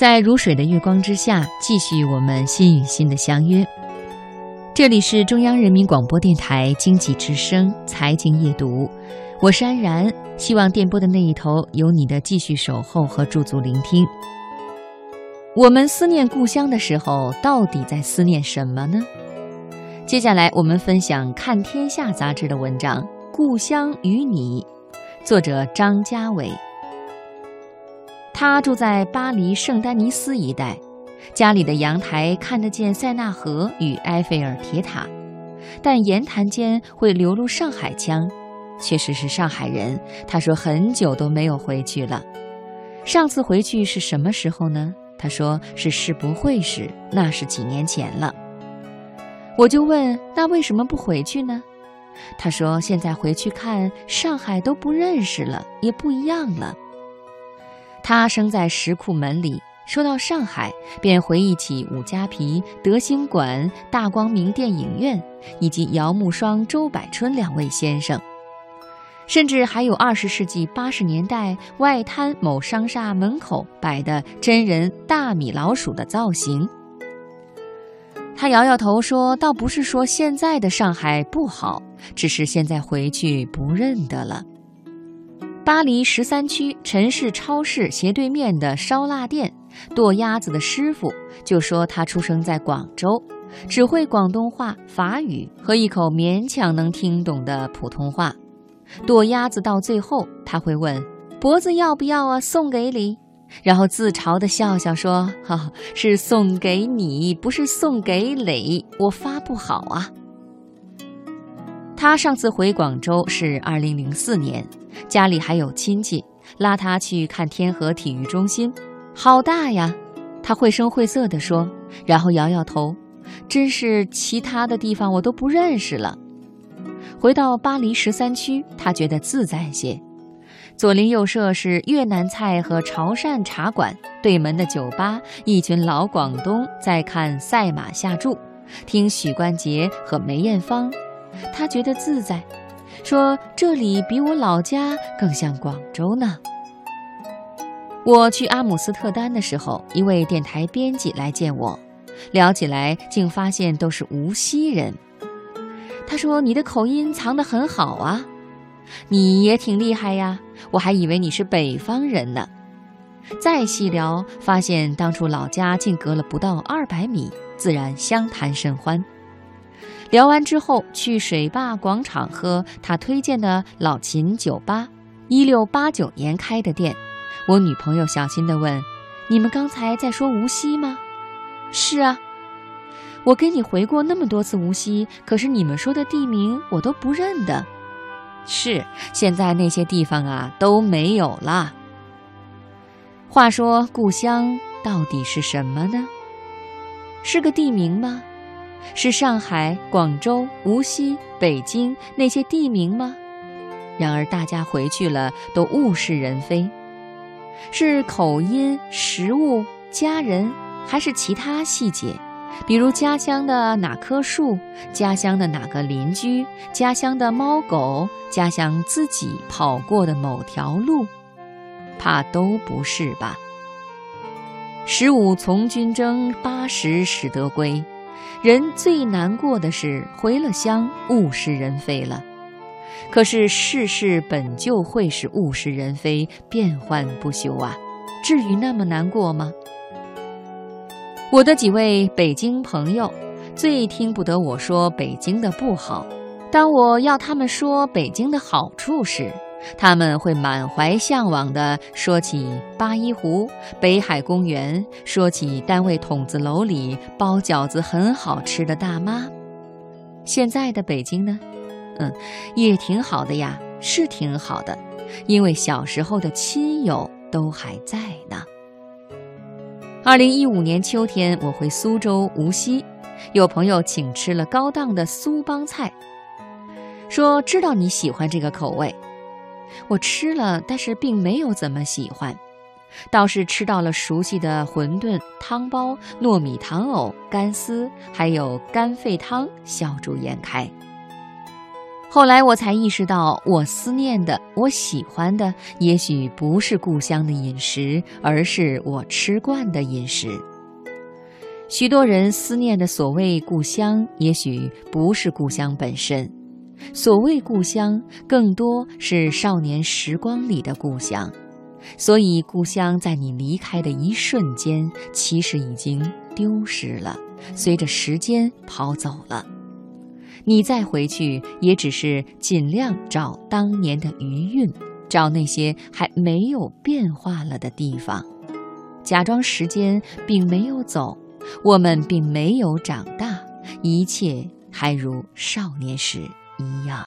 在如水的月光之下，继续我们心与心的相约。这里是中央人民广播电台经济之声财经夜读，我是安然。希望电波的那一头有你的继续守候和驻足聆听。我们思念故乡的时候，到底在思念什么呢？接下来我们分享《看天下》杂志的文章《故乡与你》，作者张家伟。他住在巴黎圣丹尼斯一带，家里的阳台看得见塞纳河与埃菲尔铁塔，但言谈间会流露上海腔。确实是上海人，他说很久都没有回去了。上次回去是什么时候呢？他说是世博会时，那是几年前了。我就问，那为什么不回去呢？他说现在回去看上海都不认识了，也不一样了。他生在石库门里，说到上海，便回忆起五家皮、德兴馆、大光明电影院，以及姚慕双、周柏春两位先生，甚至还有二十世纪八十年代外滩某商厦门口摆的真人大米老鼠的造型。他摇摇头说：“倒不是说现在的上海不好，只是现在回去不认得了。”巴黎十三区陈氏超市斜对面的烧腊店，剁鸭子的师傅就说他出生在广州，只会广东话、法语和一口勉强能听懂的普通话。剁鸭子到最后，他会问：“脖子要不要啊？送给你。”然后自嘲地笑笑说：“哈，是送给你，不是送给磊，我发不好啊。”他上次回广州是二零零四年。家里还有亲戚拉他去看天河体育中心，好大呀！他绘声绘色地说，然后摇摇头，真是其他的地方我都不认识了。回到巴黎十三区，他觉得自在些。左邻右舍是越南菜和潮汕茶馆，对门的酒吧一群老广东在看赛马下注，听许冠杰和梅艳芳，他觉得自在。说这里比我老家更像广州呢。我去阿姆斯特丹的时候，一位电台编辑来见我，聊起来竟发现都是无锡人。他说：“你的口音藏得很好啊，你也挺厉害呀，我还以为你是北方人呢。”再细聊，发现当初老家竟隔了不到二百米，自然相谈甚欢。聊完之后，去水坝广场喝他推荐的老秦酒吧，一六八九年开的店。我女朋友小心地问：“你们刚才在说无锡吗？”“是啊，我跟你回过那么多次无锡，可是你们说的地名我都不认得。”“是，现在那些地方啊都没有了。”话说故乡到底是什么呢？是个地名吗？是上海、广州、无锡、北京那些地名吗？然而大家回去了都物是人非，是口音、食物、家人，还是其他细节？比如家乡的哪棵树，家乡的哪个邻居，家乡的猫狗，家乡自己跑过的某条路，怕都不是吧？十五从军征，八十始得归。人最难过的是回了乡，物是人非了。可是世事本就会是物是人非，变幻不休啊，至于那么难过吗？我的几位北京朋友最听不得我说北京的不好，当我要他们说北京的好处时。他们会满怀向往地说起八一湖、北海公园，说起单位筒子楼里包饺子很好吃的大妈。现在的北京呢？嗯，也挺好的呀，是挺好的，因为小时候的亲友都还在呢。二零一五年秋天，我回苏州无锡，有朋友请吃了高档的苏帮菜，说知道你喜欢这个口味。我吃了，但是并没有怎么喜欢，倒是吃到了熟悉的馄饨、汤包、糯米糖藕、干丝，还有干沸汤，笑逐颜开。后来我才意识到，我思念的、我喜欢的，也许不是故乡的饮食，而是我吃惯的饮食。许多人思念的所谓故乡，也许不是故乡本身。所谓故乡，更多是少年时光里的故乡。所以，故乡在你离开的一瞬间，其实已经丢失了，随着时间跑走了。你再回去，也只是尽量找当年的余韵，找那些还没有变化了的地方，假装时间并没有走。我们并没有长大，一切还如少年时一样。